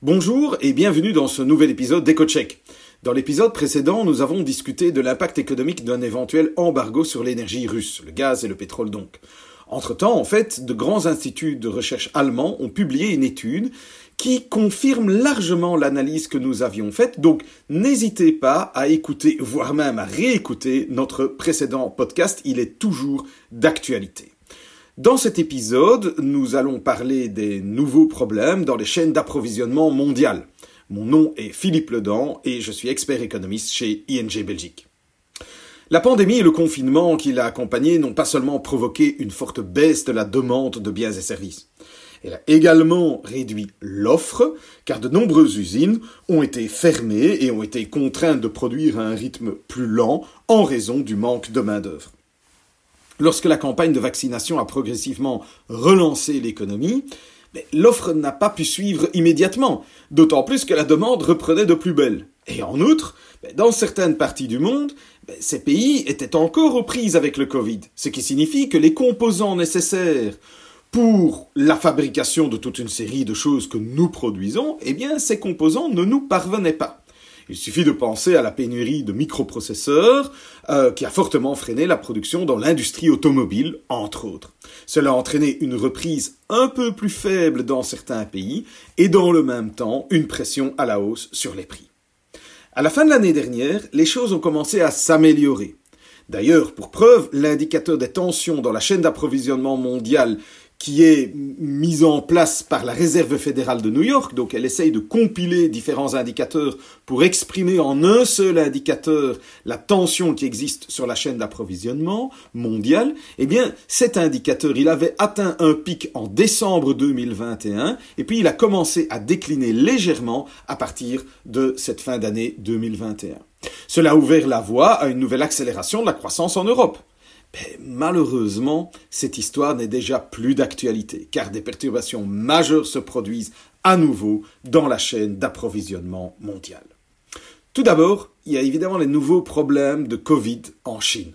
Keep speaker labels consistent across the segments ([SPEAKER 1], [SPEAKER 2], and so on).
[SPEAKER 1] Bonjour et bienvenue dans ce nouvel épisode d'EcoCheck. Dans l'épisode précédent, nous avons discuté de l'impact économique d'un éventuel embargo sur l'énergie russe, le gaz et le pétrole donc. Entre-temps, en fait, de grands instituts de recherche allemands ont publié une étude qui confirme largement l'analyse que nous avions faite, donc n'hésitez pas à écouter, voire même à réécouter notre précédent podcast, il est toujours d'actualité. Dans cet épisode, nous allons parler des nouveaux problèmes dans les chaînes d'approvisionnement mondiales. Mon nom est Philippe Ledan et je suis expert économiste chez ING Belgique. La pandémie et le confinement qui l'a accompagné n'ont pas seulement provoqué une forte baisse de la demande de biens et services. Elle a également réduit l'offre, car de nombreuses usines ont été fermées et ont été contraintes de produire à un rythme plus lent en raison du manque de main-d'œuvre. Lorsque la campagne de vaccination a progressivement relancé l'économie, l'offre n'a pas pu suivre immédiatement, d'autant plus que la demande reprenait de plus belle. Et en outre, dans certaines parties du monde, ces pays étaient encore aux prises avec le Covid, ce qui signifie que les composants nécessaires pour la fabrication de toute une série de choses que nous produisons, eh bien, ces composants ne nous parvenaient pas. Il suffit de penser à la pénurie de microprocesseurs euh, qui a fortement freiné la production dans l'industrie automobile, entre autres. Cela a entraîné une reprise un peu plus faible dans certains pays et dans le même temps une pression à la hausse sur les prix. À la fin de l'année dernière, les choses ont commencé à s'améliorer. D'ailleurs, pour preuve, l'indicateur des tensions dans la chaîne d'approvisionnement mondiale qui est mise en place par la Réserve fédérale de New York, donc elle essaye de compiler différents indicateurs pour exprimer en un seul indicateur la tension qui existe sur la chaîne d'approvisionnement mondiale, eh bien cet indicateur, il avait atteint un pic en décembre 2021 et puis il a commencé à décliner légèrement à partir de cette fin d'année 2021. Cela a ouvert la voie à une nouvelle accélération de la croissance en Europe. Mais malheureusement, cette histoire n'est déjà plus d'actualité, car des perturbations majeures se produisent à nouveau dans la chaîne d'approvisionnement mondiale. Tout d'abord, il y a évidemment les nouveaux problèmes de Covid en Chine.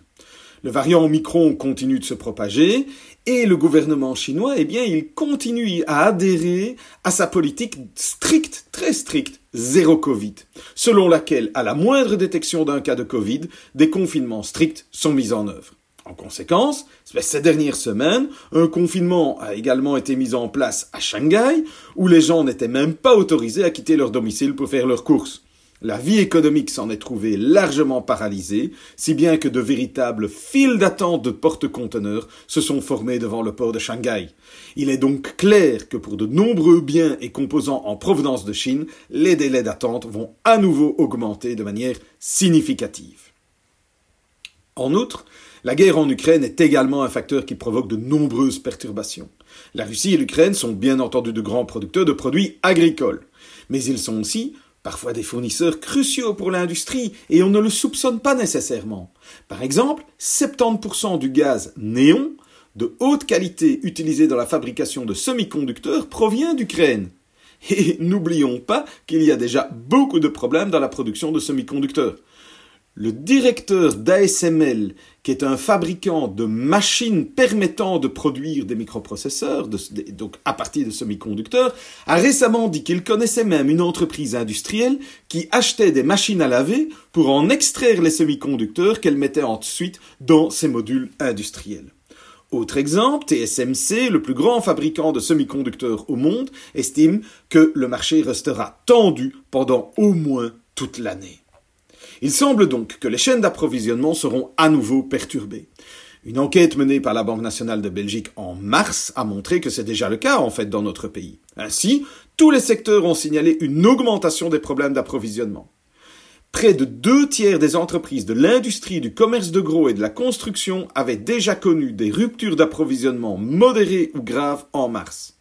[SPEAKER 1] Le variant Omicron continue de se propager et le gouvernement chinois, eh bien, il continue à adhérer à sa politique stricte, très stricte, zéro Covid, selon laquelle, à la moindre détection d'un cas de Covid, des confinements stricts sont mis en œuvre. En conséquence, ces dernières semaines, un confinement a également été mis en place à Shanghai, où les gens n'étaient même pas autorisés à quitter leur domicile pour faire leurs courses. La vie économique s'en est trouvée largement paralysée, si bien que de véritables files d'attente de porte-conteneurs se sont formés devant le port de Shanghai. Il est donc clair que pour de nombreux biens et composants en provenance de Chine, les délais d'attente vont à nouveau augmenter de manière significative. En outre, la guerre en Ukraine est également un facteur qui provoque de nombreuses perturbations. La Russie et l'Ukraine sont bien entendu de grands producteurs de produits agricoles, mais ils sont aussi parfois des fournisseurs cruciaux pour l'industrie et on ne le soupçonne pas nécessairement. Par exemple, 70% du gaz néon de haute qualité utilisé dans la fabrication de semi-conducteurs provient d'Ukraine. Et n'oublions pas qu'il y a déjà beaucoup de problèmes dans la production de semi-conducteurs. Le directeur d'ASML, qui est un fabricant de machines permettant de produire des microprocesseurs, donc à partir de semi-conducteurs, a récemment dit qu'il connaissait même une entreprise industrielle qui achetait des machines à laver pour en extraire les semi-conducteurs qu'elle mettait ensuite dans ses modules industriels. Autre exemple, TSMC, le plus grand fabricant de semi-conducteurs au monde, estime que le marché restera tendu pendant au moins toute l'année. Il semble donc que les chaînes d'approvisionnement seront à nouveau perturbées. Une enquête menée par la Banque nationale de Belgique en mars a montré que c'est déjà le cas en fait dans notre pays. Ainsi, tous les secteurs ont signalé une augmentation des problèmes d'approvisionnement. Près de deux tiers des entreprises de l'industrie, du commerce de gros et de la construction avaient déjà connu des ruptures d'approvisionnement modérées ou graves en mars.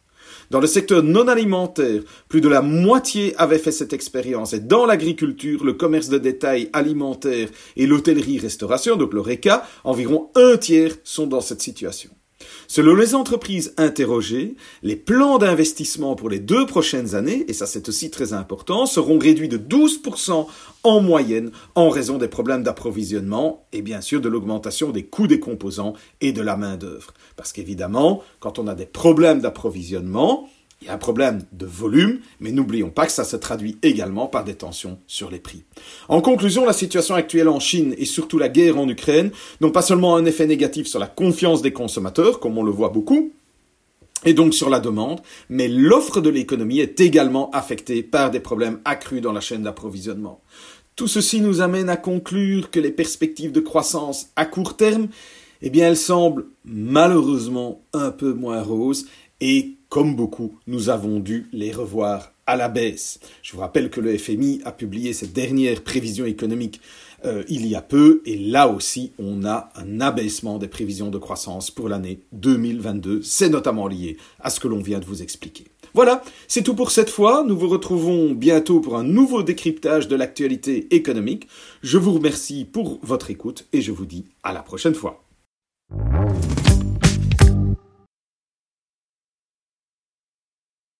[SPEAKER 1] Dans le secteur non alimentaire, plus de la moitié avaient fait cette expérience. Et dans l'agriculture, le commerce de détail alimentaire et l'hôtellerie-restauration, donc l'ORECA, environ un tiers sont dans cette situation. Selon les entreprises interrogées, les plans d'investissement pour les deux prochaines années, et ça c'est aussi très important, seront réduits de 12% en moyenne en raison des problèmes d'approvisionnement et bien sûr de l'augmentation des coûts des composants et de la main-d'œuvre. Parce qu'évidemment, quand on a des problèmes d'approvisionnement, Il y a un problème de volume, mais n'oublions pas que ça se traduit également par des tensions sur les prix. En conclusion, la situation actuelle en Chine et surtout la guerre en Ukraine n'ont pas seulement un effet négatif sur la confiance des consommateurs, comme on le voit beaucoup, et donc sur la demande, mais l'offre de l'économie est également affectée par des problèmes accrus dans la chaîne d'approvisionnement. Tout ceci nous amène à conclure que les perspectives de croissance à court terme, eh bien, elles semblent malheureusement un peu moins roses et comme beaucoup, nous avons dû les revoir à la baisse. Je vous rappelle que le FMI a publié ses dernières prévisions économiques euh, il y a peu, et là aussi, on a un abaissement des prévisions de croissance pour l'année 2022. C'est notamment lié à ce que l'on vient de vous expliquer. Voilà, c'est tout pour cette fois. Nous vous retrouvons bientôt pour un nouveau décryptage de l'actualité économique. Je vous remercie pour votre écoute et je vous dis à la prochaine fois.